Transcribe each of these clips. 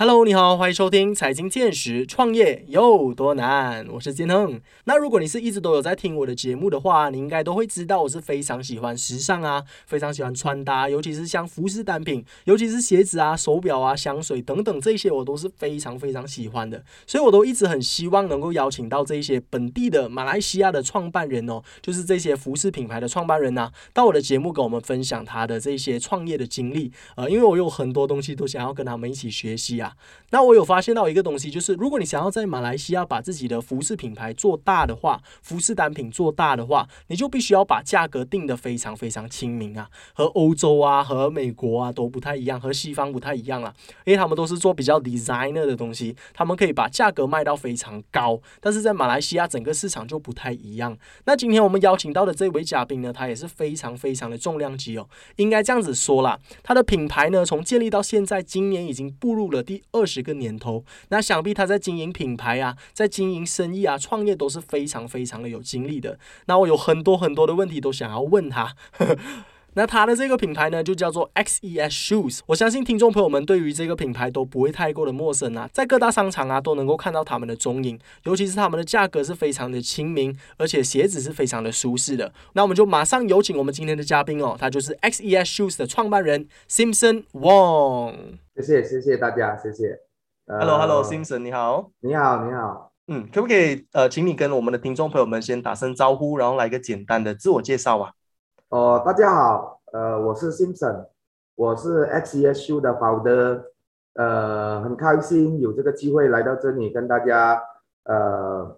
Hello，你好，欢迎收听财经见识，创业有多难？我是金亨。那如果你是一直都有在听我的节目的话，你应该都会知道我是非常喜欢时尚啊，非常喜欢穿搭，尤其是像服饰单品，尤其是鞋子啊、手表啊、香水等等这些，我都是非常非常喜欢的。所以我都一直很希望能够邀请到这些本地的马来西亚的创办人哦，就是这些服饰品牌的创办人呐，到我的节目跟我们分享他的这些创业的经历。呃，因为我有很多东西都想要跟他们一起学习啊。那我有发现到一个东西，就是如果你想要在马来西亚把自己的服饰品牌做大的话，服饰单品做大的话，你就必须要把价格定得非常非常亲民啊，和欧洲啊、和美国啊都不太一样，和西方不太一样啊，因为他们都是做比较 designer 的东西，他们可以把价格卖到非常高，但是在马来西亚整个市场就不太一样。那今天我们邀请到的这位嘉宾呢，他也是非常非常的重量级哦，应该这样子说啦，他的品牌呢从建立到现在，今年已经步入了第二十。个年头，那想必他在经营品牌啊，在经营生意啊，创业都是非常非常的有经历的。那我有很多很多的问题都想要问他。那它的这个品牌呢，就叫做 XES Shoes。我相信听众朋友们对于这个品牌都不会太过的陌生啊，在各大商场啊都能够看到他们的踪影。尤其是他们的价格是非常的亲民，而且鞋子是非常的舒适的。那我们就马上有请我们今天的嘉宾哦，他就是 XES Shoes 的创办人 Simpson Wong。谢谢谢谢大家，谢谢。Hello，Hello，Simpson，你好，你好，你好，嗯，可不可以呃，请你跟我们的听众朋友们先打声招呼，然后来一个简单的自我介绍啊？哦，大家好，呃，我是 Simpson，我是 XESU 的 founder，呃，很开心有这个机会来到这里跟大家呃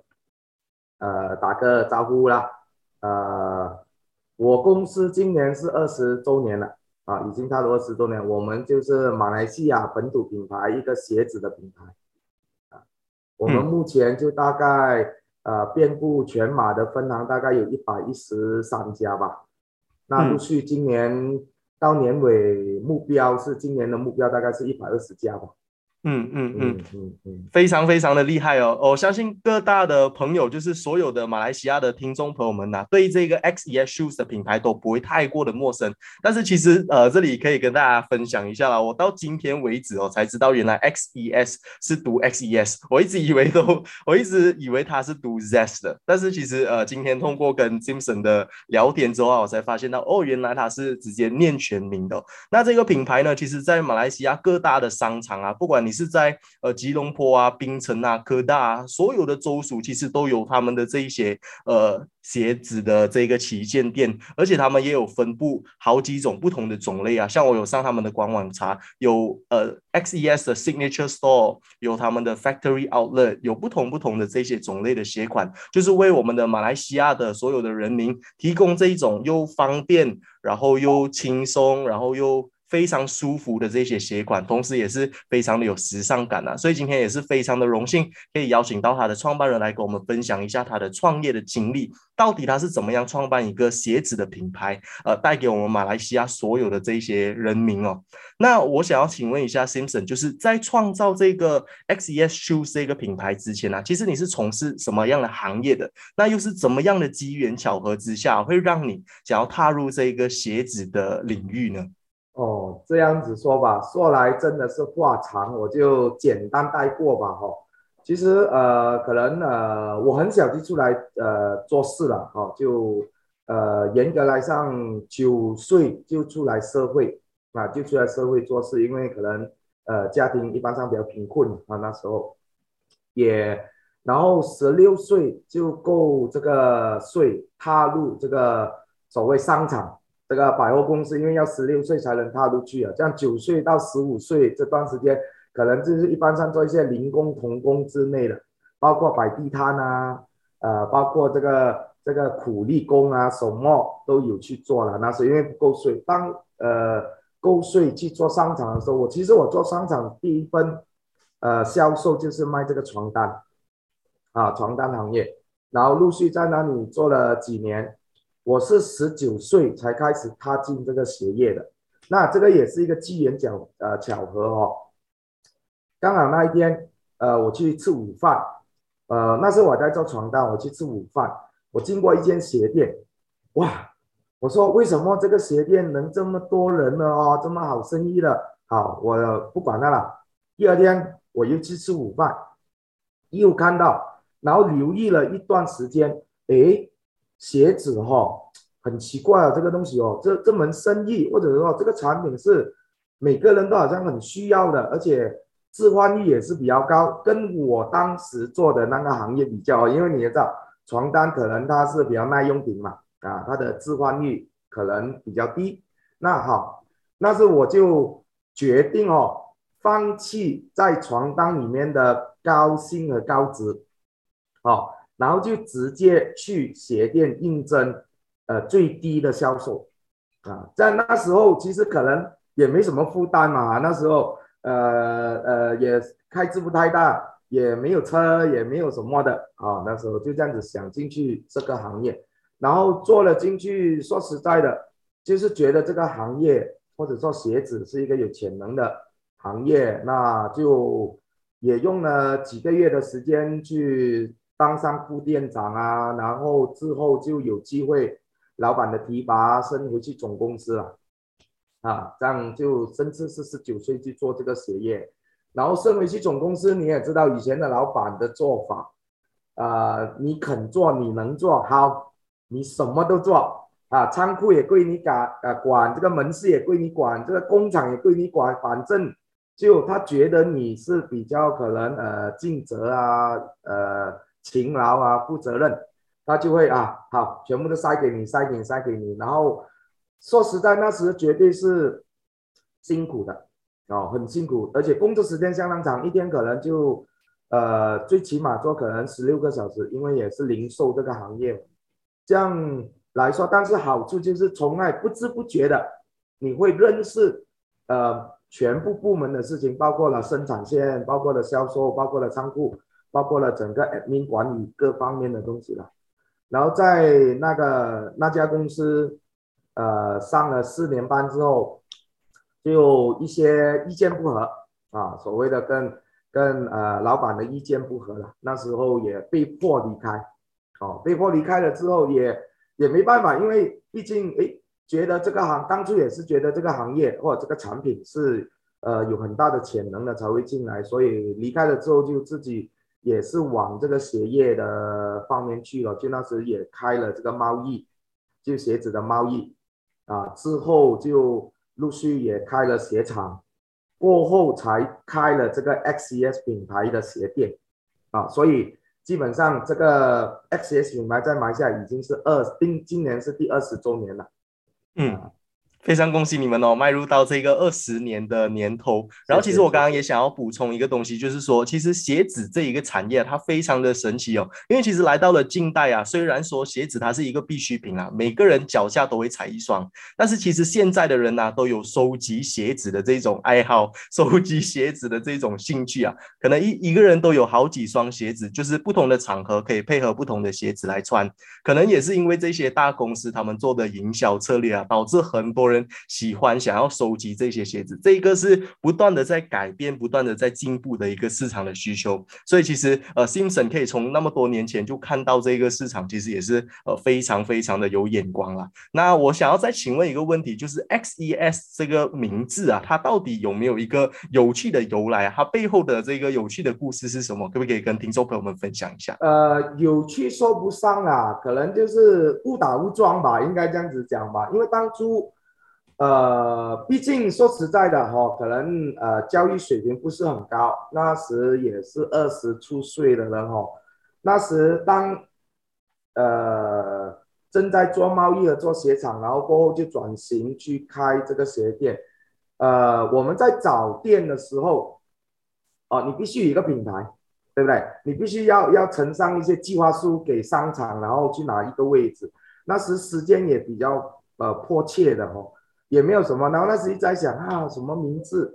呃打个招呼啦，呃，我公司今年是二十周年了。啊，已经踏入二十多年，我们就是马来西亚本土品牌一个鞋子的品牌，啊，我们目前就大概呃遍布全马的分行，大概有一百一十三家吧。那陆续今年到年尾目标是今年的目标大概是一百二十家吧。嗯嗯嗯嗯嗯，非常非常的厉害哦！我相信各大的朋友，就是所有的马来西亚的听众朋友们呐，对这个 XES Shoes 的品牌都不会太过的陌生。但是其实呃，这里可以跟大家分享一下啦，我到今天为止哦，才知道原来 XES 是读 XES，我一直以为都，我一直以为它是读 ZES 的。但是其实呃，今天通过跟 Jameson 的聊天之后啊，我才发现到哦，原来它是直接念全名的。那这个品牌呢，其实在马来西亚各大的商场啊，不管你是在呃吉隆坡啊、槟城啊、科大啊，所有的州属其实都有他们的这一些呃鞋子的这个旗舰店，而且他们也有分布好几种不同的种类啊。像我有上他们的官网查，有呃 XES 的 Signature Store，有他们的 Factory Outlet，有不同不同的这些种类的鞋款，就是为我们的马来西亚的所有的人民提供这一种又方便，然后又轻松，然后又。非常舒服的这些鞋款，同时也是非常的有时尚感啊！所以今天也是非常的荣幸，可以邀请到他的创办人来跟我们分享一下他的创业的经历，到底他是怎么样创办一个鞋子的品牌，呃，带给我们马来西亚所有的这些人民哦。那我想要请问一下 Simpson，就是在创造这个 XES Shoes 这个品牌之前呢，其实你是从事什么样的行业的？那又是怎么样的机缘巧合之下，会让你想要踏入这个鞋子的领域呢？哦，这样子说吧，说来真的是话长，我就简单带过吧，哈。其实呃，可能呃，我很小就出来呃做事了，哈，就呃严格来上九岁就出来社会啊，就出来社会做事，因为可能呃家庭一般上比较贫困啊，那时候也，然后十六岁就够这个岁踏入这个所谓商场。这个百货公司，因为要十六岁才能踏入去啊，这样九岁到十五岁这段时间，可能就是一般上做一些零工、童工之类的，包括摆地摊啊，呃，包括这个这个苦力工啊，什么都有去做了。那是因为不够税，当呃够税去做商场的时候，我其实我做商场第一份呃销售就是卖这个床单啊，床单行业，然后陆续在那里做了几年。我是十九岁才开始踏进这个鞋业的，那这个也是一个机缘巧呃巧合哦。刚好那一天，呃，我去吃午饭，呃，那时候我在做床单，我去吃午饭，我经过一间鞋店，哇，我说为什么这个鞋店能这么多人呢？哦，这么好生意的，好，我不管它了，第二天我又去吃午饭，又看到，然后留意了一段时间，诶，鞋子哈，很奇怪啊，这个东西哦，这这门生意或者说这个产品是每个人都好像很需要的，而且置换率也是比较高，跟我当时做的那个行业比较，因为你也知道，床单可能它是比较耐用品嘛，啊，它的置换率可能比较低。那好，那是我就决定哦，放弃在床单里面的高薪和高职，哦，然后就直接去鞋店应征，呃，最低的销售，啊，在那时候其实可能也没什么负担嘛，那时候呃呃也开支不太大，也没有车，也没有什么的啊，那时候就这样子想进去这个行业，然后做了进去，说实在的。就是觉得这个行业或者说鞋子是一个有潜能的行业，那就也用了几个月的时间去当上副店长啊，然后之后就有机会老板的提拔升回去总公司了，啊，这样就甚至是十九岁去做这个鞋业，然后升回去总公司，你也知道以前的老板的做法，啊，你肯做你能做好，你什么都做。啊，仓库也归你管，呃，管这个门市也归你管，这个工厂也归你管，反正就他觉得你是比较可能呃尽责啊，呃勤劳啊，负责任，他就会啊好，全部都塞给你，塞给你，塞给你。然后说实在，那时绝对是辛苦的哦，很辛苦，而且工作时间相当长，一天可能就呃最起码做可能十六个小时，因为也是零售这个行业，这样。来说，但是好处就是从来不知不觉的，你会认识，呃，全部部门的事情，包括了生产线，包括了销售，包括了仓库，包括了整个 admin 管理各方面的东西了。然后在那个那家公司，呃，上了四年班之后，就一些意见不合啊，所谓的跟跟呃老板的意见不合了，那时候也被迫离开，哦，被迫离开了之后也。也没办法，因为毕竟诶，觉得这个行当初也是觉得这个行业或者这个产品是呃有很大的潜能的才会进来，所以离开了之后就自己也是往这个鞋业的方面去了，就那时也开了这个贸易，就鞋子的贸易啊，之后就陆续也开了鞋厂，过后才开了这个 XES 品牌的鞋店啊，所以。基本上，这个 X S 品牌在马来西亚已经是二今今年是第二十周年了。嗯。非常恭喜你们哦，迈入到这个二十年的年头。然后，其实我刚刚也想要补充一个东西，就是说，其实鞋子这一个产业它非常的神奇哦。因为其实来到了近代啊，虽然说鞋子它是一个必需品啊，每个人脚下都会踩一双，但是其实现在的人呢，都有收集鞋子的这种爱好，收集鞋子的这种兴趣啊。可能一一个人都有好几双鞋子，就是不同的场合可以配合不同的鞋子来穿。可能也是因为这些大公司他们做的营销策略啊，导致很多人。喜欢想要收集这些鞋子，这一个是不断的在改变、不断的在进步的一个市场的需求。所以其实呃，Simpson 可以从那么多年前就看到这个市场，其实也是呃非常非常的有眼光了。那我想要再请问一个问题，就是 XES 这个名字啊，它到底有没有一个有趣的由来？它背后的这个有趣的故事是什么？可不可以跟听众朋友们分享一下？呃，有趣说不上啊，可能就是误打误撞吧，应该这样子讲吧，因为当初。呃，毕竟说实在的哈，可能呃教育水平不是很高，那时也是二十出岁的人哈。那时当呃正在做贸易的做鞋厂，然后过后就转型去开这个鞋店。呃，我们在找店的时候，哦，你必须有一个品牌，对不对？你必须要要呈上一些计划书给商场，然后去拿一个位置。那时时间也比较呃迫切的哈。也没有什么，然后那时一直在想啊，什么名字，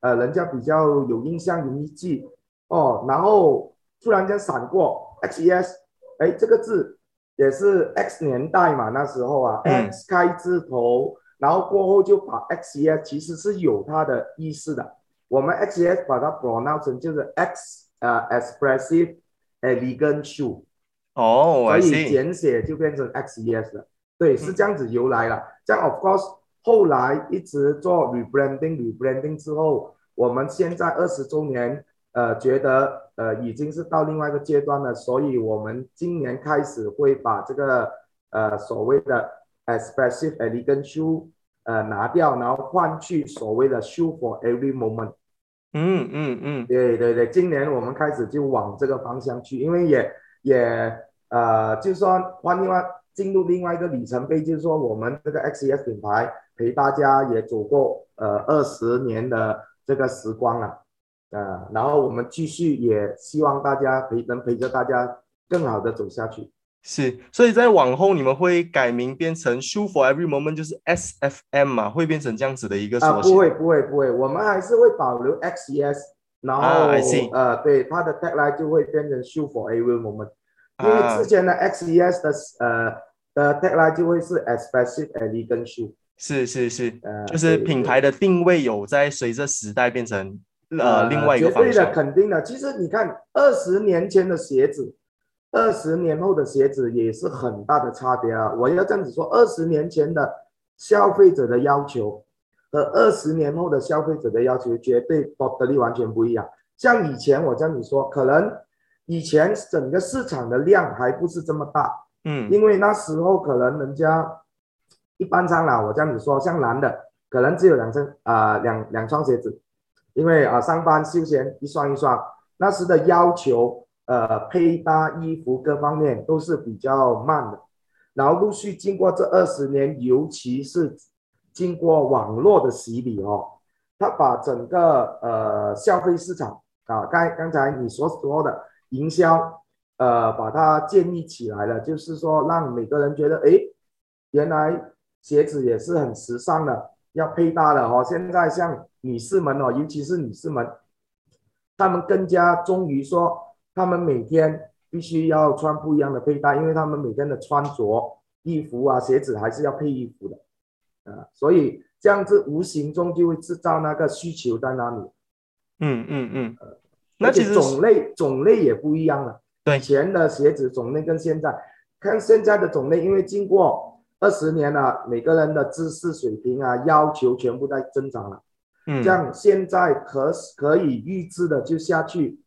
呃，人家比较有印象、容易记哦。然后突然间闪过 X E S，哎，这个字也是 X 年代嘛，那时候啊，X 开字头，然后过后就把 X E S 其实是有它的意思的。我们 X E S 把它 pronounce 成就是 X 呃 expressive elegant shoe，哦，所以简写就变成 X E S 了。对，是这样子由来了。这样 of course。后来一直做 rebranding，rebranding 之后，我们现在二十周年，呃，觉得呃已经是到另外一个阶段了，所以我们今年开始会把这个呃所谓的 expressive elegant shoe 呃拿掉，然后换去所谓的 shoe for every moment。嗯嗯嗯，对对对，今年我们开始就往这个方向去，因为也也呃，就是说换另外进入另外一个里程碑，就是说我们这个 XES 品牌陪大家也走过呃二十年的这个时光了，呃，然后我们继续也希望大家陪能陪着大家更好的走下去。是，所以在往后你们会改名变成 Shoe for Every Moment，就是 SFM 嘛，会变成这样子的一个啊，缩写。不会不会不会，我们还是会保留 XES，然后、啊呃，对，它的 tagline 就会变成 Shoe for Every Moment，因为啊之前的 XES 的呃的 tagline 就会是 Expressive Elegant Shoe，是是是，呃，就是品牌的定位有在随着时代变成呃另外一个绝对的。肯定的。其实你看，二十年前的鞋子，二十年后的鞋子也是很大的差别啊。我要这样子说，二十年前的消费者的要求和二十年后的消费者的要求绝对 totally 完全不一样。像以前我这样子说，可能以前整个市场的量还不是这么大，嗯因为那时候可能人家一般上啦，我这样子说，像男的可能只有两双啊、两两双鞋子，因为啊、上班休闲一双一双，那时的要求呃配搭衣服各方面都是比较慢的，然后陆续经过这二十年，尤其是经过网络的洗礼哦，他把整个呃消费市场啊，刚刚才你所说的营销。呃，把它建立起来了，就是说让每个人觉得，诶，原来鞋子也是很时尚的，要配搭的哦。现在像女士们哦，尤其是女士们，她们更加忠于说，她们每天必须要穿不一样的配搭，因为她们每天的穿着、衣服啊、鞋子还是要配衣服的，啊，所以这样子无形中就会制造那个需求在那里。嗯嗯嗯，那而且其实种类种类也不一样了。对以前的鞋子种类跟现在，看现在的种类，因为经过二十年了，每个人的知识水平啊，要求全部在增长了。嗯这样现在可可以预知的就下去，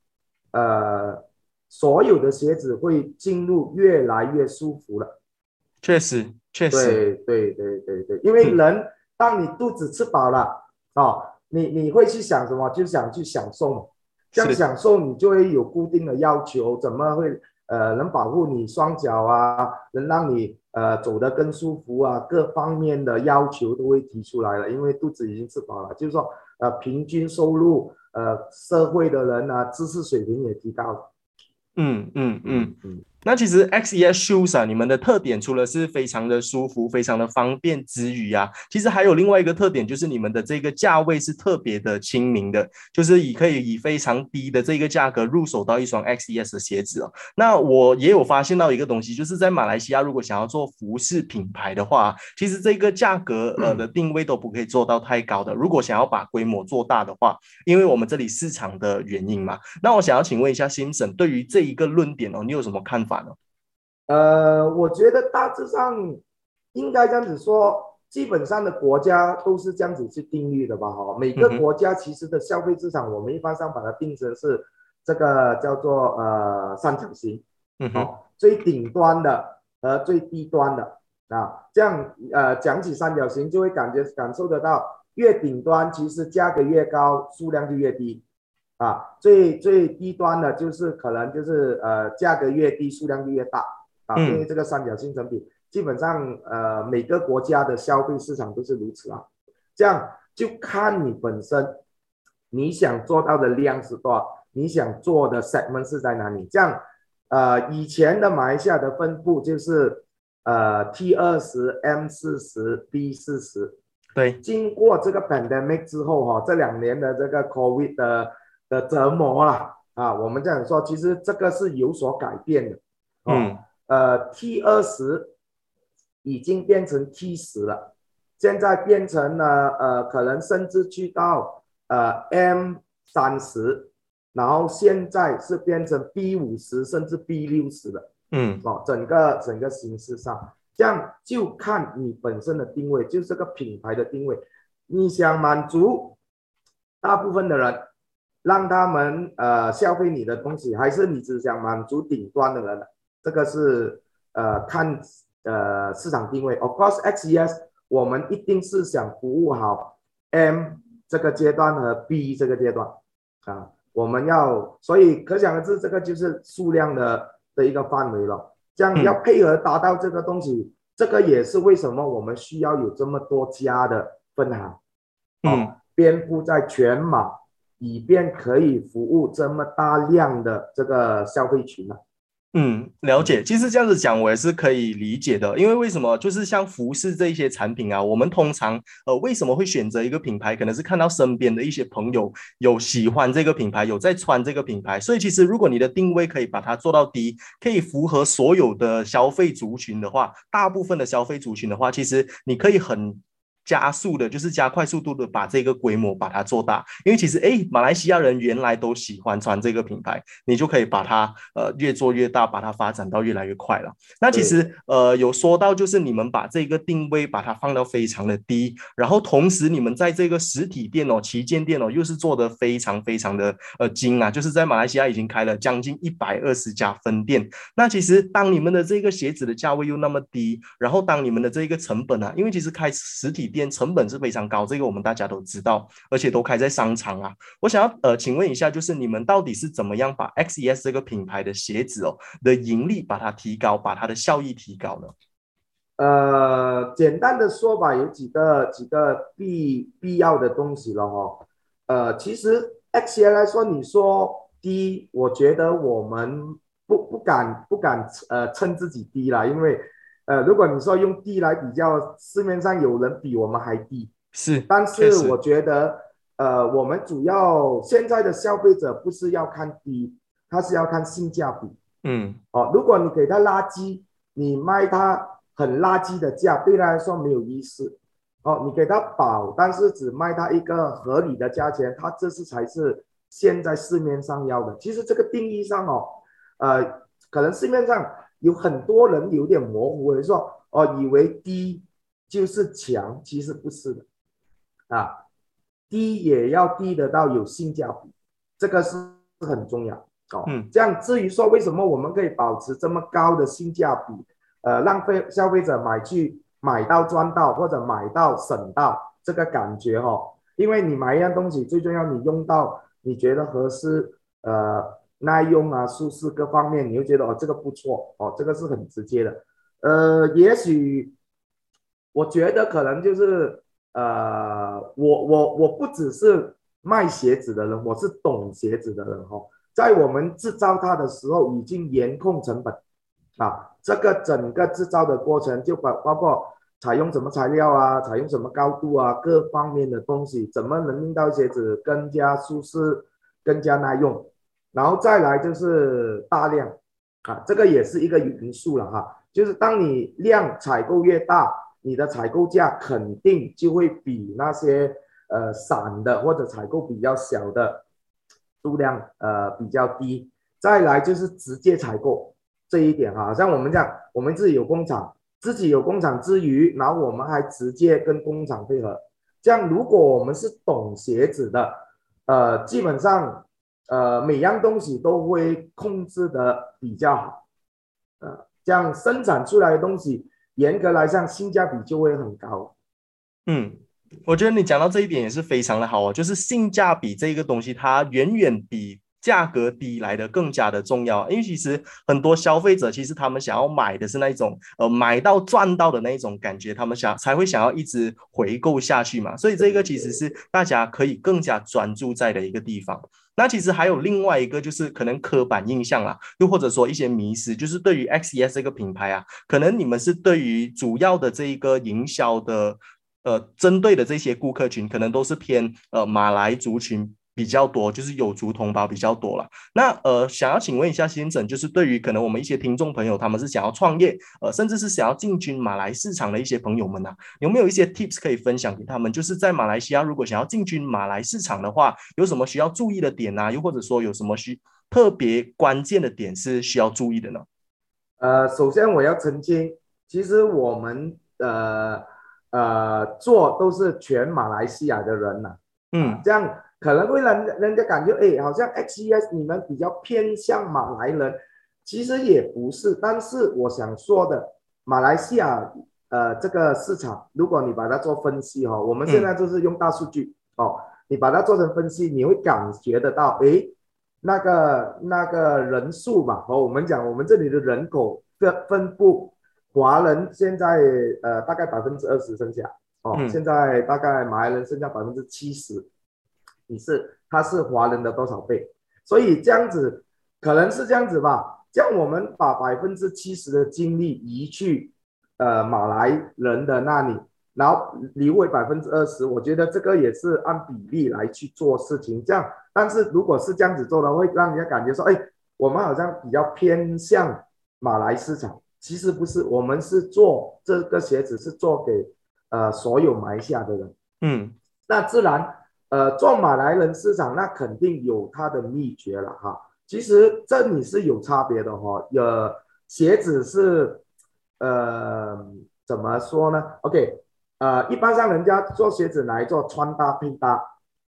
呃，所有的鞋子会进入越来越舒服了。确实确实，对对对对对，因为嗯人当你肚子吃饱了哦，你你会去想什么？就想去享受嘛。这样享受，你就会有固定的要求，怎么会呃能保护你双脚啊，能让你呃走得更舒服啊，各方面的要求都会提出来了。因为肚子已经吃饱了，就是说呃平均收入呃社会的人呢、知识水平也提高了。嗯嗯嗯。嗯，那其实 XES Shoes 啊，你们的特点除了是非常的舒服、非常的方便之余啊，其实还有另外一个特点，就是你们的这个价位是特别的亲民的，就是以可以以非常低的这个价格入手到一双 XES 的鞋子哦。那我也有发现到一个东西，就是在马来西亚，如果想要做服饰品牌的话，其实这个价格呃的定位都不可以做到太高的。如果想要把规模做大的话，因为我们这里市场的原因嘛，那我想要请问一下新省，对于这一个论点哦，你有什么看法呢？呃，我觉得大致上应该这样子说，基本上的国家都是这样子去定义的吧？哈，每个国家其实的消费市场，我们一般上把它定成是这个叫做呃三角形。嗯哼，哦，最顶端的和最低端的啊，这样呃讲起三角形就会感觉感受得到，越顶端其实价格越高，数量就越低啊，最最低端的就是可能就是呃价格越低，数量就越大啊，嗯因为这个三角形成品基本上呃每个国家的消费市场都是如此啊，这样就看你本身你想做到的量是多少，你想做的 segment 是在哪里，这样。呃，以前的马来西亚的分布就是呃 T 二十、M 四十、B 四十。对，经过这个 pandemic 之后哈、这两年的这个 COVID 的的折磨啦，啊，我们这样说，其实这个是有所改变的。哦、嗯呃，T 二十已经变成 T 十了，现在变成了呃，可能甚至去到呃 M 三十，然后现在是变成 B 五十甚至 B 六十了。嗯哦，整个整个形式上，这样就看你本身的定位，就是这个品牌的定位。你想满足大部分的人让他们呃消费你的东西，还是你只想满足顶端的人？这个是呃看呃市场定位。Of course, XES 我们一定是想服务好 M 这个阶段和 B 这个阶段啊，我们要所以可想而知，这个就是数量的的一个范围了。这样要配合达到这个东西，这个也是为什么我们需要有这么多家的分行，嗯，遍布在全马，以便可以服务这么大量的这个消费群啊。嗯，了解。其实这样子讲，我也是可以理解的。因为为什么？就是像服饰这一些产品啊，我们通常呃为什么会选择一个品牌？可能是看到身边的一些朋友有喜欢这个品牌，有在穿这个品牌。所以其实如果你的定位可以把它做到低，可以符合所有的消费族群的话，大部分的消费族群的话，其实你可以很。加速的，就是加快速度的把这个规模把它做大，因为其实哎，马来西亚人原来都喜欢穿这个品牌，你就可以把它呃越做越大，把它发展到越来越快了。那其实呃有说到，就是你们把这个定位把它放到非常的低，然后同时你们在这个实体店哦，旗舰店哦，又是做的非常非常的呃精啊，就是在马来西亚已经开了将近一百二十家分店。那其实当你们的这个鞋子的价位又那么低，然后当你们的这个成本啊，因为其实开实体店。成本是非常高，这个我们大家都知道，而且都开在商场啊。我想要呃，请问一下，就是你们到底是怎么样把 XES 这个品牌的鞋子哦的盈利把它提高，把它的效益提高呢？呃，简单的说吧，有几个几个必必要的东西了哈。呃，其实 XES 来说，你说低，我觉得我们不不敢不敢呃称自己低了，因为。呃，如果你说用低来比较，市面上有人比我们还低，是。但是我觉得，呃，我们主要现在的消费者不是要看低，他是要看性价比。嗯。哦，如果你给他垃圾，你卖他很垃圾的价，对他来说没有意思。哦，你给他保，但是只卖他一个合理的价钱，他这是才是现在市面上要的。其实这个定义上哦，呃，可能市面上。有很多人有点模糊，你说哦，以为低就是强，其实不是的，啊，低也要低得到有性价比，这个是很重要哦。嗯，这样至于说为什么我们可以保持这么高的性价比，呃，让费消费者买去买到赚到或者买到省到这个感觉哈，因为你买一样东西最重要，你用到你觉得合适，呃。耐用啊，舒适各方面，你会觉得哦，这个不错哦，这个是很直接的。呃，也许我觉得可能就是呃，我我我不只是卖鞋子的人，我是懂鞋子的人哈。在我们制造它的时候，已经严控成本啊，这个整个制造的过程就包包括采用什么材料啊，采用什么高度啊，各方面的东西，怎么能令到鞋子更加舒适、更加耐用。然后再来就是大量，啊，这个也是一个因素了哈。就是当你量采购越大，你的采购价肯定就会比那些呃散的或者采购比较小的数量呃比较低。再来就是直接采购这一点哈，像我们这样，我们自己有工厂，自己有工厂之余，然后我们还直接跟工厂配合。这样如果我们是懂鞋子的，呃，基本上。呃，每样东西都会控制的比较好，呃，这样生产出来的东西，严格来讲性价比就会很高。嗯，我觉得你讲到这一点也是非常的好啊，就是性价比这个东西，它远远比。价格低来的更加的重要，因为其实很多消费者其实他们想要买的是那一种呃买到赚到的那一种感觉，他们想才会想要一直回购下去嘛。所以这个其实是大家可以更加专注在的一个地方。那其实还有另外一个就是可能刻板印象啦，又或者说一些迷失，就是对于 XES 这个品牌啊，可能你们是对于主要的这一个营销的呃针对的这些顾客群，可能都是偏呃马来族群。比较多，就是有族同胞比较多了。那呃，想要请问一下先生，就是对于可能我们一些听众朋友，他们是想要创业，呃，甚至是想要进军马来市场的一些朋友们呢，有没有一些 tips 可以分享给他们？就是在马来西亚，如果想要进军马来市场的话，有什么需要注意的点啊？又或者说有什么需特别关键的点是需要注意的呢？呃，首先我要澄清，其实我们呃呃做都是全马来西亚的人呐，嗯，这样。可能会让人家感觉，哎，好像 XES 你们比较偏向马来人，其实也不是。但是我想说的，马来西亚呃这个市场，如果你把它做分析哈，我们现在就是用大数据哦，你把它做成分析，你会感觉得到，哎，那个那个人数嘛，和我们讲我们这里的人口的分布，华人现在呃大概百分之二十剩下哦，现在大概马来人剩下百分之七十。你是他是华人的多少倍？所以这样子可能是这样子吧。像我们把百分之七十的精力移去呃马来人的那里，然后留为百分之二十，我觉得这个也是按比例来去做事情。这样，但是如果是这样子做的，会让人家感觉说，哎，我们好像比较偏向马来市场。其实不是，我们是做这个鞋子是做给呃所有埋下的人。嗯，那自然。呃，做马来人市场，那肯定有它的秘诀了哈。其实这里是有差别的哈。呃，鞋子是，呃，怎么说呢？OK，呃，一般上人家做鞋子来做穿搭配搭。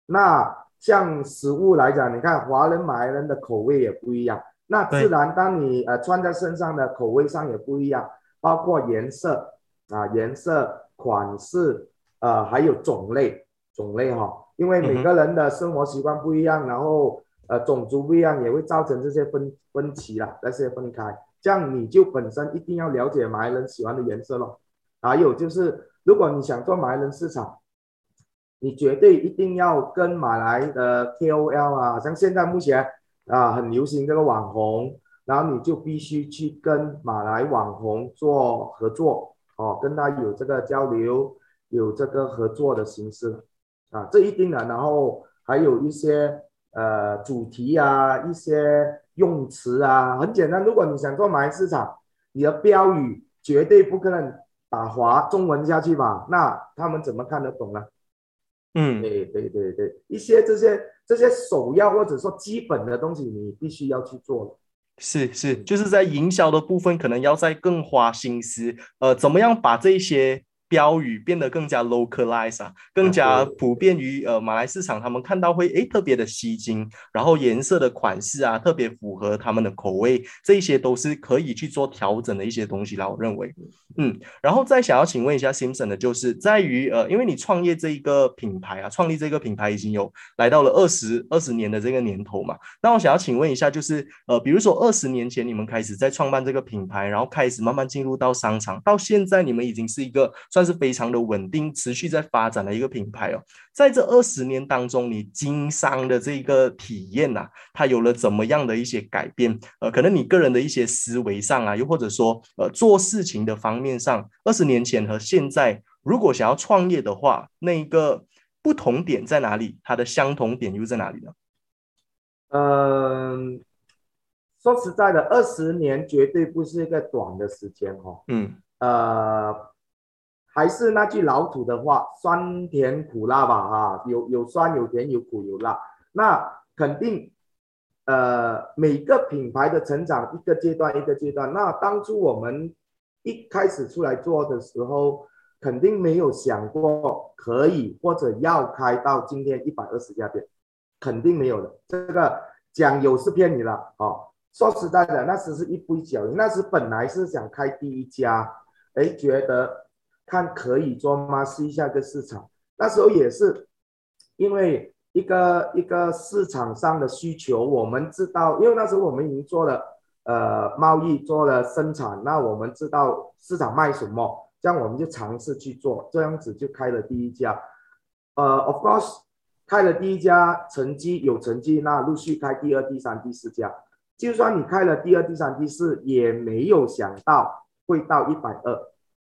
那像食物来讲，你看华人、马来人的口味也不一样。那自然，当你呃穿在身上的口味上也不一样，包括颜色啊、颜色、款式，呃，还有种类，种类哈。因为每个人的生活习惯不一样，然后呃种族不一样，也会造成这些分分歧啦，这些分开。这样你就本身一定要了解马来人喜欢的颜色咯。还有就是，如果你想做马来人市场，你绝对一定要跟马来的 KOL 啊，像现在目前啊很流行这个网红，然后你就必须去跟马来网红做合作哦，跟他有这个交流，有这个合作的形式。啊，这一定的，然后还有一些呃主题啊，一些用词啊，很简单。如果你想做马来市场，你的标语绝对不可能打华中文下去吧？那他们怎么看得懂呢？嗯，对对对对，一些这些这些首要或者说基本的东西，你必须要去做了。是是，就是在营销的部分，可能要再更花心思。呃，怎么样把这些？标语变得更加 localize 啊，更加普遍于呃马来市场，他们看到会诶特别的吸睛，然后颜色的款式啊特别符合他们的口味，这一些都是可以去做调整的一些东西啦。我认为，嗯，然后再想要请问一下 Simpson 的，就是在于呃，因为你创业这一个品牌啊，创立这个品牌已经有来到了二十二十年的这个年头嘛，那我想要请问一下，就是呃，比如说二十年前你们开始在创办这个品牌，然后开始慢慢进入到商场，到现在你们已经是一个。算是非常的稳定、持续在发展的一个品牌哦。在这二十年当中，你经商的这个体验呐，它有了怎么样的一些改变？呃，可能你个人的一些思维上啊，又或者说呃做事情的方面上，二十年前和现在，如果想要创业的话，那一个不同点在哪里？它的相同点又在哪里呢？嗯，说实在的，二十年绝对不是一个短的时间哦。嗯，呃。还是那句老土的话，酸甜苦辣吧，哈，有有酸有甜有苦有辣，那肯定，呃，每个品牌的成长一个阶段一个阶段。那当初我们一开始出来做的时候，肯定没有想过可以或者要开到今天一百二十家店，肯定没有的。这个讲有是骗你了，哦，说实在的，那时是一步一脚印，那时本来是想开第一家，哎，觉得。看可以做吗？试一下个市场。那时候也是因为一个一个市场上的需求，我们知道，因为那时候我们已经做了呃贸易，做了生产，那我们知道市场卖什么，这样我们就尝试去做，这样子就开了第一家。呃，of course，开了第一家，成绩有成绩，那陆续开第二、第三、第四家。就算你开了第二、第三、第四，也没有想到会到一百二。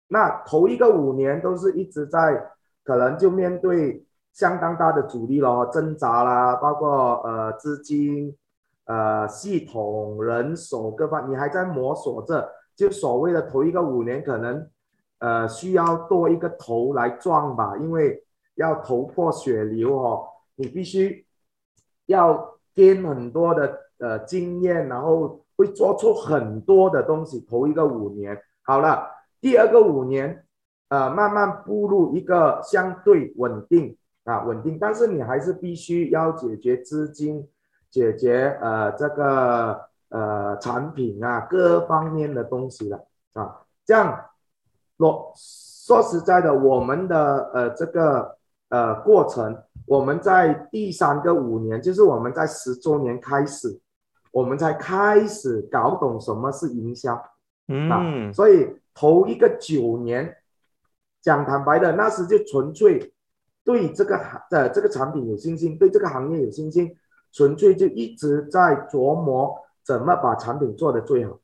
那头一个五年都是一直在，可能就面对相当大的阻力咯，挣扎啦，包括呃资金、呃系统、人手各方，你还在摸索着。就所谓的头一个五年，可能呃需要多一个头来撞吧，因为要头破血流哦，你必须要掂很多的呃经验，然后会做出很多的东西。头一个五年好了。第二个五年，呃，慢慢步入一个相对稳定，啊，稳定，但是你还是必须要解决资金，解决呃这个呃产品啊各方面的东西了啊，这样说说实在的，我们的呃这个呃过程，我们在第三个五年，就是我们在十周年开始，我们才开始搞懂什么是营销。嗯，所以头一个九年，讲坦白的，那时就纯粹对这个行的这个产品有信心，对这个行业有信心，纯粹就一直在琢磨怎么把产品做得最好。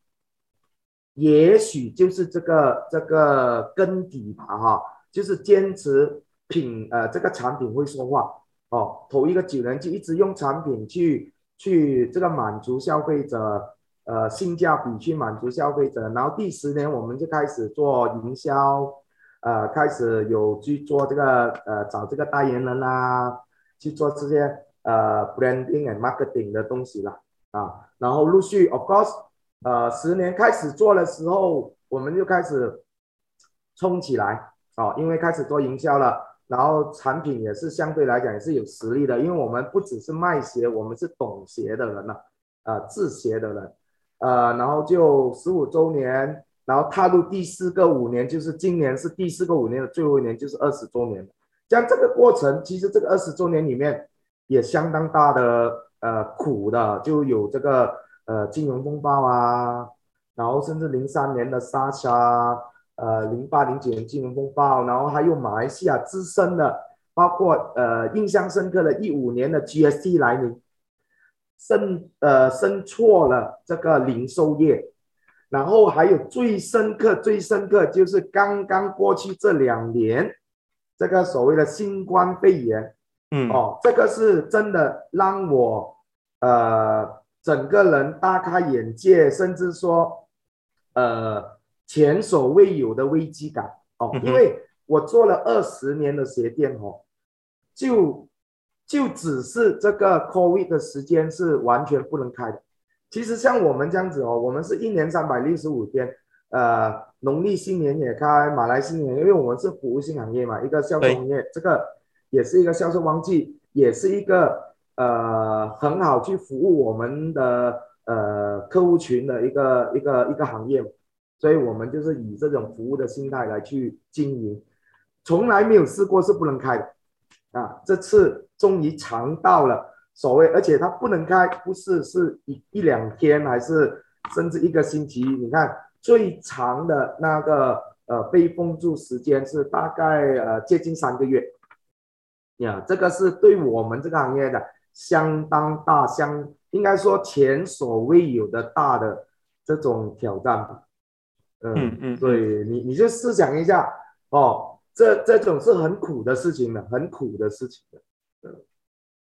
也许就是这个这个根底吧，哈，就是坚持品呃这个产品会说话哦。头一个九年就一直用产品去去这个满足消费者。呃，性价比去满足消费者，然后第十年我们就开始做营销，呃，开始有去做这个呃找这个代言人啊，去做这些呃 branding and marketing 的东西了啊，然后陆续 of course，呃，十年开始做的时候，我们就开始冲起来哦，因为开始做营销了，然后产品也是相对来讲也是有实力的，因为我们不只是卖鞋，我们是懂鞋的人了，啊，制鞋的人。呃，然后就十五周年，然后踏入第四个五年，就是今年是第四个五年的最后一年，就是二十周年。像这个过程，其实这个二十周年里面也相当大的呃苦的，就有这个呃金融风暴啊，然后甚至零三年的沙沙，呃零八零九年金融风暴，然后还有马来西亚自身的，包括呃印象深刻的一五年的 GST 来临。生呃生错了这个零售业，然后还有最深刻最深刻就是刚刚过去这两年，这个所谓的新冠肺炎，嗯。哦，这个是真的让我呃整个人大开眼界，甚至说呃前所未有的危机感。哦，因为我做了二十年的鞋店哦，就。就只是这个 COVID 的时间是完全不能开的。其实像我们这样子哦，我们是一年三百六十五天，呃，农历新年也开，马来新年，因为我们是服务性行业嘛，一个销售行业，这个也是一个销售旺季，也是一个呃很好去服务我们的呃客户群的一个一个一个行业，所以我们就是以这种服务的心态来去经营，从来没有试过是不能开的。啊，这次终于尝到了所谓，而且它不能开，不是是一一两天，还是甚至一个星期？你看最长的那个呃被封住时间是大概呃接近三个月，呀，这个是对我们这个行业的相当大，相应该说前所未有的大的这种挑战吧。嗯嗯，所以你你就试想一下哦。这这种是很苦的事情的，很苦的事情的。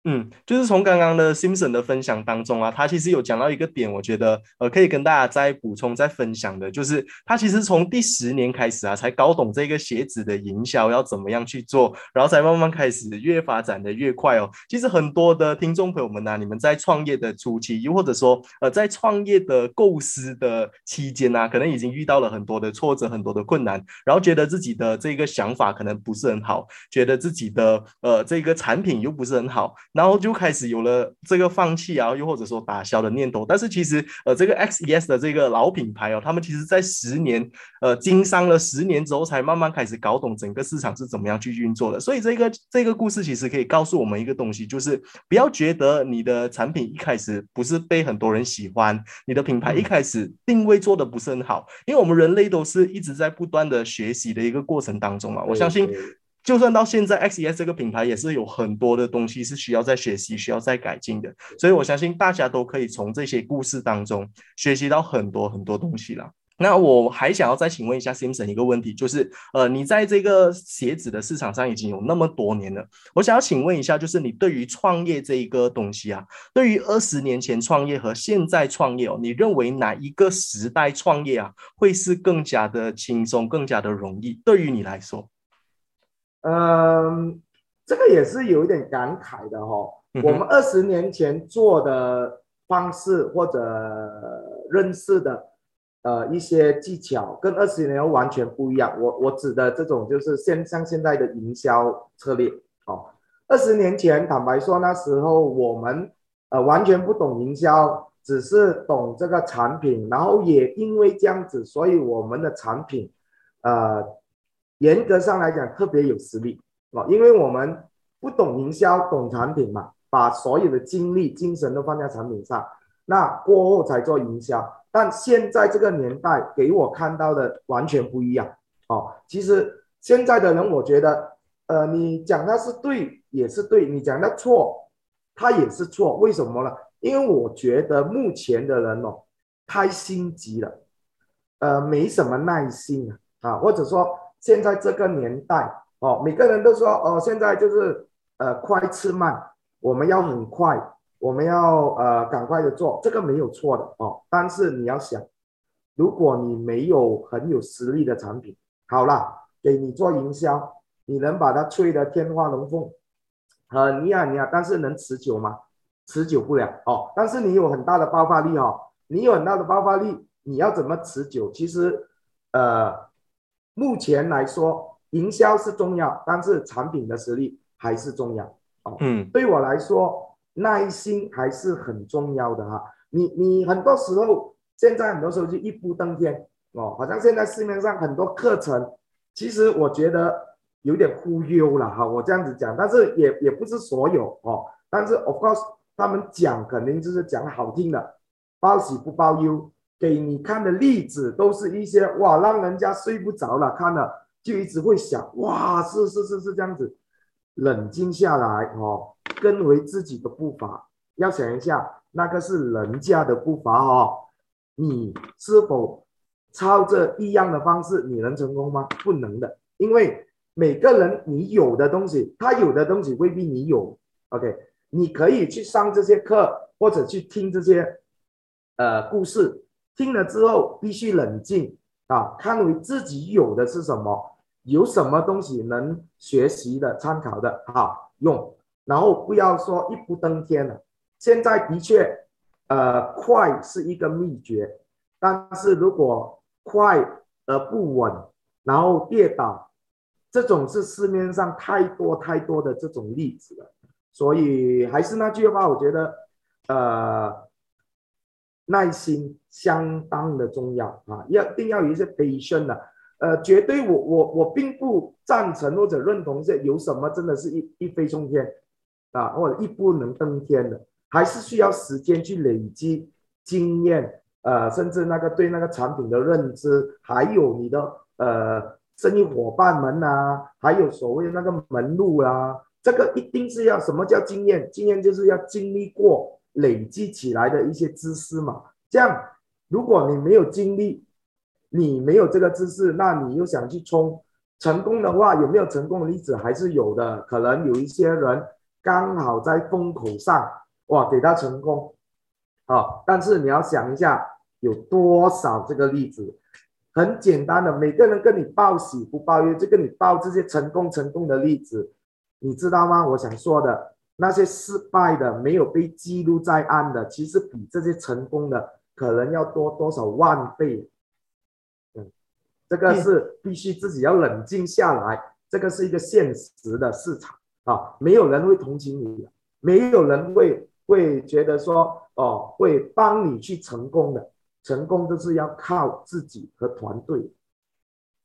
嗯，就是从刚刚的 Simpson 的分享当中啊，他其实有讲到一个点，我觉得呃可以跟大家再补充、再分享的，就是他其实从第十年开始啊，才搞懂这个鞋子的营销要怎么样去做，然后才慢慢开始越发展的越快哦。其实很多的听众朋友们呐，你们在创业的初期，又或者说呃在创业的构思的期间呐，可能已经遇到了很多的挫折、很多的困难，然后觉得自己的这个想法可能不是很好，觉得自己的呃这个产品又不是很好。然后就开始有了这个放弃啊，又或者说打消的念头。但是其实，呃，这个 X E S 的这个老品牌哦，他们其实在十年，呃，经商了十年之后，才慢慢开始搞懂整个市场是怎么样去运作的。所以这个这个故事其实可以告诉我们一个东西，就是不要觉得你的产品一开始不是被很多人喜欢，你的品牌一开始定位做的不是很好，因为我们人类都是一直在不断的学习的一个过程当中嘛。我相信。就算到现在，X E S 这个品牌也是有很多的东西是需要在学习、需要在改进的，所以我相信大家都可以从这些故事当中学习到很多很多东西了。那我还想要再请问一下 Simpson 一个问题，就是呃，你在这个鞋子的市场上已经有那么多年了，我想要请问一下，就是你对于创业这一个东西啊，对于二十年前创业和现在创业哦，你认为哪一个时代创业啊会是更加的轻松、更加的容易？对于你来说？嗯，这个也是有一点感慨的哈。我们二十年前做的方式或者认识的呃一些技巧，跟二十年后完全不一样。我我指的这种就是现像现在的营销策略哦。二十年前，坦白说，那时候我们呃完全不懂营销，只是懂这个产品，然后也因为这样子，所以我们的产品，呃，严格上来讲特别有实力哦，因为我们不懂营销，懂产品嘛，把所有的精力、精神都放在产品上，那过后才做营销。但现在这个年代给我看到的完全不一样哦。其实现在的人，我觉得，呃，你讲他是对也是对，你讲他错，他也是错。为什么呢？因为我觉得目前的人哦，太心急了，呃，没什么耐心啊，或者说现在这个年代哦，每个人都说哦，现在就是呃快吃慢，我们要很快。我们要呃赶快的做，这个没有错的哦。但是你要想，如果你没有很有实力的产品，好了，给你做营销，你能把它吹得天花龙凤，很厉害厉害，但是能持久吗？持久不了哦。但是你有很大的爆发力哦，你有很大的爆发力，你要怎么持久？其实呃，目前来说，营销是重要，但是产品的实力还是重要哦。嗯，对我来说。耐心还是很重要的哈，你你很多时候现在很多时候就一步登天哦，好像现在市面上很多课程，其实我觉得有点忽悠了哈，我这样子讲，但是也也不是所有哦，但是 of course 他们讲肯定就是讲好听的，包喜不包忧，给你看的例子都是一些哇，让人家睡不着了，看了就一直会想哇，是是是是这样子，冷静下来哦。跟回自己的步伐，要想一下，那个是人家的步伐哦，你是否抄着一样的方式，你能成功吗？不能的，因为每个人你有的东西，他有的东西未必你有。OK，你可以去上这些课，或者去听这些呃故事，听了之后必须冷静啊，看回自己有的是什么，有什么东西能学习的、参考的，好用。然后不要说一步登天了，现在的确，呃，快是一个秘诀，但是如果快而不稳，然后跌倒，这种是市面上太多太多的这种例子了。所以还是那句话，我觉得，呃，耐心相当的重要啊，要一定要有一些 patience 的，呃，绝对我我我并不赞成或者认同这有什么真的是一一飞冲天。啊，或者一步能登天的，还是需要时间去累积经验，呃，甚至那个对那个产品的认知，还有你的呃生意伙伴们呐，还有所谓的那个门路啊，这个一定是要什么叫经验？经验就是要经历过累积起来的一些知识嘛。这样，如果你没有经历，你没有这个知识，那你又想去冲成功的话，有没有成功的例子？还是有的，可能有一些人。刚好在风口上，哇，给他成功，啊！但是你要想一下，有多少这个例子？很简单的，每个人跟你报喜不报忧，就跟你报这些成功成功的例子，你知道吗？我想说的，那些失败的、没有被记录在案的，其实比这些成功的可能要多多少万倍。嗯，这个是必须自己要冷静下来，这个是一个现实的市场。啊，没有人会同情你，没有人会会觉得说哦，会帮你去成功的，成功都是要靠自己和团队。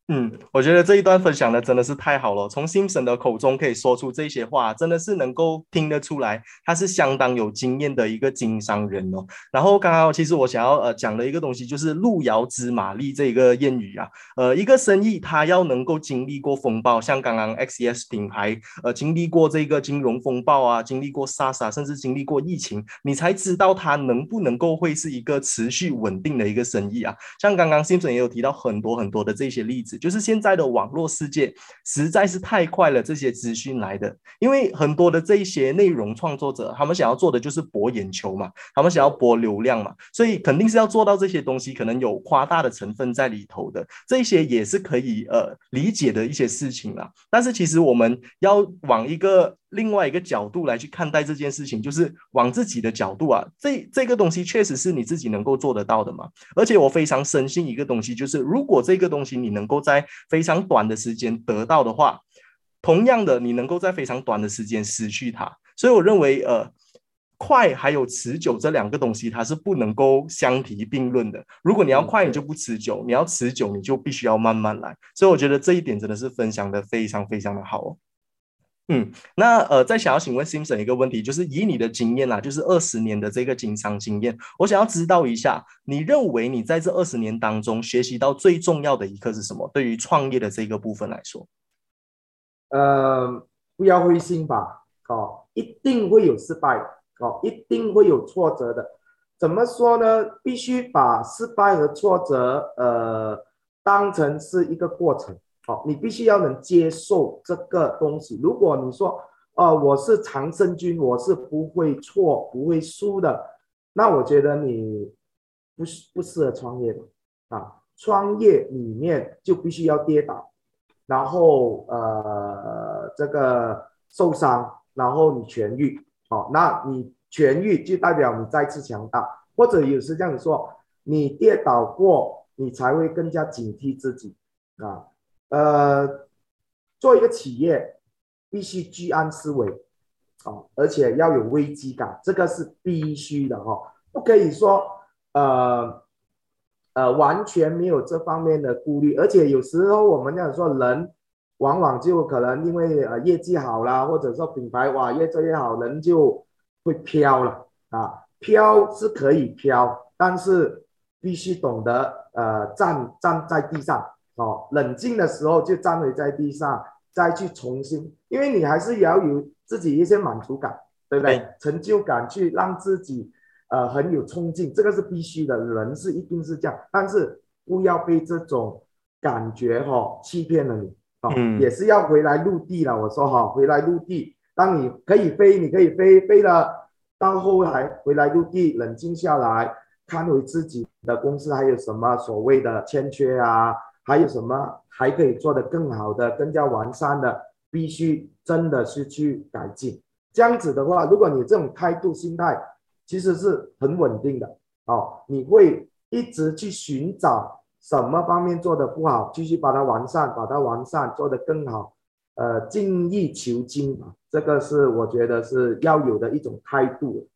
嗯，我觉得这一段分享的真的是太好了。从 Simpson 的口中可以说出这些话，真的是能够听得出来，他是相当有经验的一个经商人哦。然后刚刚其实我想要呃讲的一个东西就是“路遥知马力”这一个谚语啊。呃，一个生意它要能够经历过风暴，像刚刚 XES 品牌呃经历过这个金融风暴啊，经历过 SARS，甚至经历过疫情，你才知道它能不能够会是一个持续稳定的一个生意啊。像刚刚 Simpson 也有提到很多很多的这些例子。就是现在的网络世界实在是太快了，这些资讯来的，因为很多的这一些内容创作者，他们想要做的就是博眼球嘛，他们想要博流量嘛，所以肯定是要做到这些东西，可能有夸大的成分在里头的，这些也是可以呃理解的一些事情啦。但是其实我们要往一个。另外一个角度来去看待这件事情，就是往自己的角度啊，这这个东西确实是你自己能够做得到的嘛。而且我非常深信一个东西，就是如果这个东西你能够在非常短的时间得到的话。同样的，你能够在非常短的时间失去它。所以我认为，呃，快还有持久这两个东西，它是不能够相提并论的。如果你要快，你就不持久；你要持久，你就必须要慢慢来。所以我觉得这一点真的是分享的非常非常的好哦。嗯，那呃，再想要请问 Simson 一个问题，就是以你的经验啊，就是二十年的这个经商经验，我想要知道一下，你认为你在这二十年当中学习到最重要的一课是什么？对于创业的这个部分来说，呃，不要灰心吧，哦，一定会有失败，哦，一定会有挫折的。怎么说呢？必须把失败和挫折，呃，当成是一个过程。好，你必须要能接受这个东西。如果你说，哦，我是长生军，我是不会错、不会输的，那我觉得你不不适合创业的啊。创业里面就必须要跌倒，然后呃，这个受伤，然后你痊愈。好，那你痊愈就代表你再次强大，或者有时这样子说，你跌倒过，你才会更加警惕自己啊。呃，做一个企业必须居安思危啊，而且要有危机感，这个是必须的哈，不可以说呃呃完全没有这方面的顾虑，而且有时候我们这样说，人往往就可能因为呃业绩好啦，或者说品牌哇越做越好，人就会飘了啊，飘是可以飘，但是必须懂得呃站站在地上。哦，冷静的时候就站回在地上，再去重新，因为你还是要有自己一些满足感，对不对？成就感去让自己呃很有冲劲，这个是必须的，人是一定是这样，但是不要被这种感觉哈欺骗了你啊，也是要回来陆地了。我说哈，回来陆地，当你可以飞，你可以飞，飞了到后来回来陆地，冷静下来，看回自己的公司还有什么所谓的欠缺啊。还有什么还可以做得更好的、更加完善的？必须真的是去改进。这样子的话，如果你这种态度、心态其实是很稳定的哦，你会一直去寻找什么方面做的不好，继续把它完善，把它完善，做得更好。呃，精益求精啊，这个是我觉得是要有的一种态度。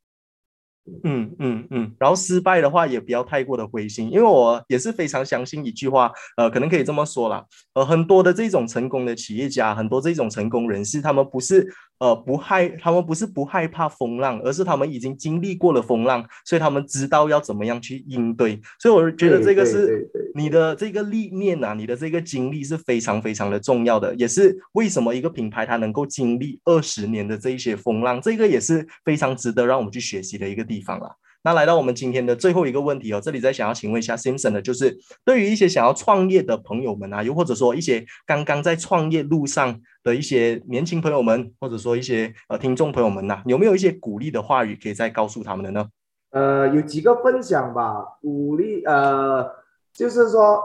嗯嗯嗯，然后失败的话也不要太过的灰心，因为我也是非常相信一句话，呃，可能可以这么说啦，呃，很多的这种成功的企业家，很多这种成功人士，他们不是呃不害，他们不是不害怕风浪，而是他们已经经历过了风浪，所以他们知道要怎么样去应对。所以我觉得这个是你的这个历练啊，你的这个经历是非常非常的重要的，也是为什么一个品牌它能够经历二十年的这一些风浪，这个也是非常值得让我们去学习的一个。地方了，那来到我们今天的最后一个问题哦，这里再想要请问一下 Simpson 的，就是对于一些想要创业的朋友们啊，又或者说一些刚刚在创业路上的一些年轻朋友们，或者说一些呃听众朋友们呐，有没有一些鼓励的话语可以再告诉他们的呢？呃，有几个分享吧，鼓励呃，就是说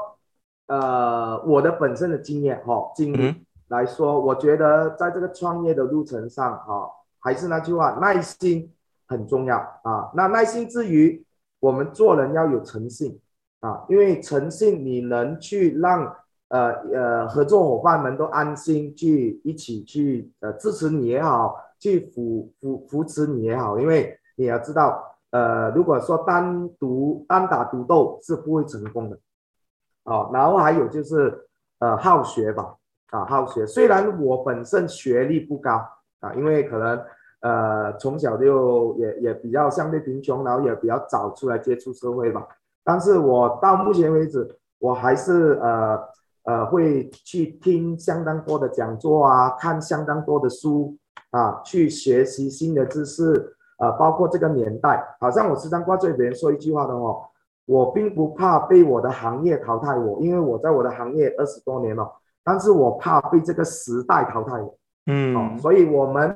呃，我的本身的经验哈，经历来说，我觉得在这个创业的路程上哈，还是那句话，耐心。很重要啊！那耐心之余，我们做人要有诚信啊，因为诚信你能去让呃呃合作伙伴们都安心去一起去呃支持你也好，去扶扶扶持你也好，因为你要知道呃如果说单独单打独斗是不会成功的哦。然后还有就是呃好学吧啊好学，虽然我本身学历不高啊，因为可能。呃，从小就也也比较相对贫穷，然后也比较早出来接触社会吧。但是我到目前为止，我还是呃呃会去听相当多的讲座啊，看相当多的书啊，去学习新的知识。啊，包括这个年代，好像我时常挂嘴别人说一句话的哦，我并不怕被我的行业淘汰我，因为我在我的行业二十多年了，但是我怕被这个时代淘汰我。嗯，所以我们。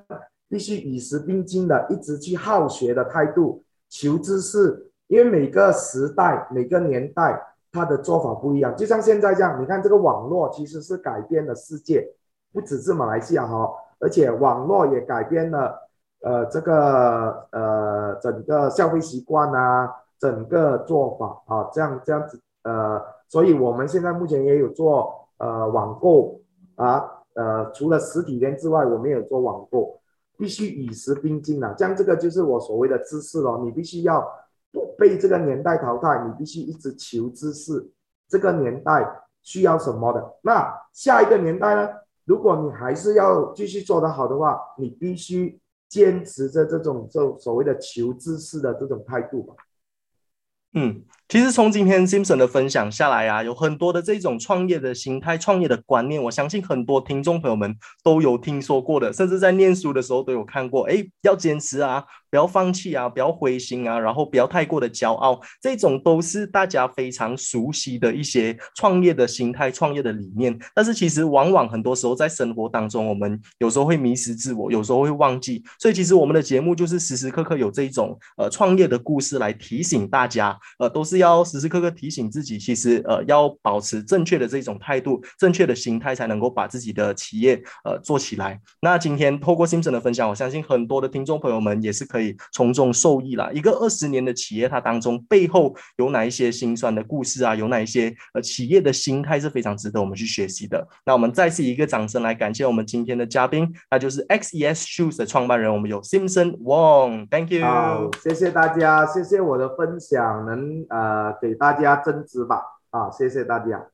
必须与时并进的，一直去好学的态度，求知识。因为每个时代、每个年代，它的做法不一样。就像现在这样，你看这个网络其实是改变了世界，不只是马来西亚哈，而且网络也改变了呃这个呃整个消费习惯啊，整个做法啊，这样这样子呃，所以我们现在目前也有做呃网购啊。呃，除了实体店之外，我们也有做网购，必须与时并进啊。像这个就是我所谓的知识咯，你必须要不被这个年代淘汰，你必须一直求知识。这个年代需要什么的？那下一个年代呢？如果你还是要继续做得好的话，你必须坚持着这种就所谓的求知识的这种态度吧。嗯。其实从今天 Simpson 的分享下来啊，有很多的这种创业的心态、创业的观念，我相信很多听众朋友们都有听说过的，甚至在念书的时候都有看过。哎，要坚持啊，不要放弃啊，不要灰心啊，然后不要太过的骄傲，这种都是大家非常熟悉的一些创业的心态、创业的理念。但是其实往往很多时候在生活当中，我们有时候会迷失自我，有时候会忘记。所以其实我们的节目就是时时刻刻有这种呃创业的故事来提醒大家，呃，都是。要时时刻刻提醒自己，其实呃要保持正确的这种态度、正确的心态，才能够把自己的企业呃做起来。那今天透过 Simson 的分享，我相信很多的听众朋友们也是可可以从中受益啦。一个二十年的企业，它当中背后有哪一些心酸的故事啊？有哪一些呃企业的心态是非常值得我们去学习的。那我们再次一个掌声来感谢我们今天的嘉宾，那就是 XES Shoes 的创办人，我们有 Simpson Wong，Thank you，谢谢大家，谢谢我的分享，能。呃，给大家增值吧，啊，谢谢大家。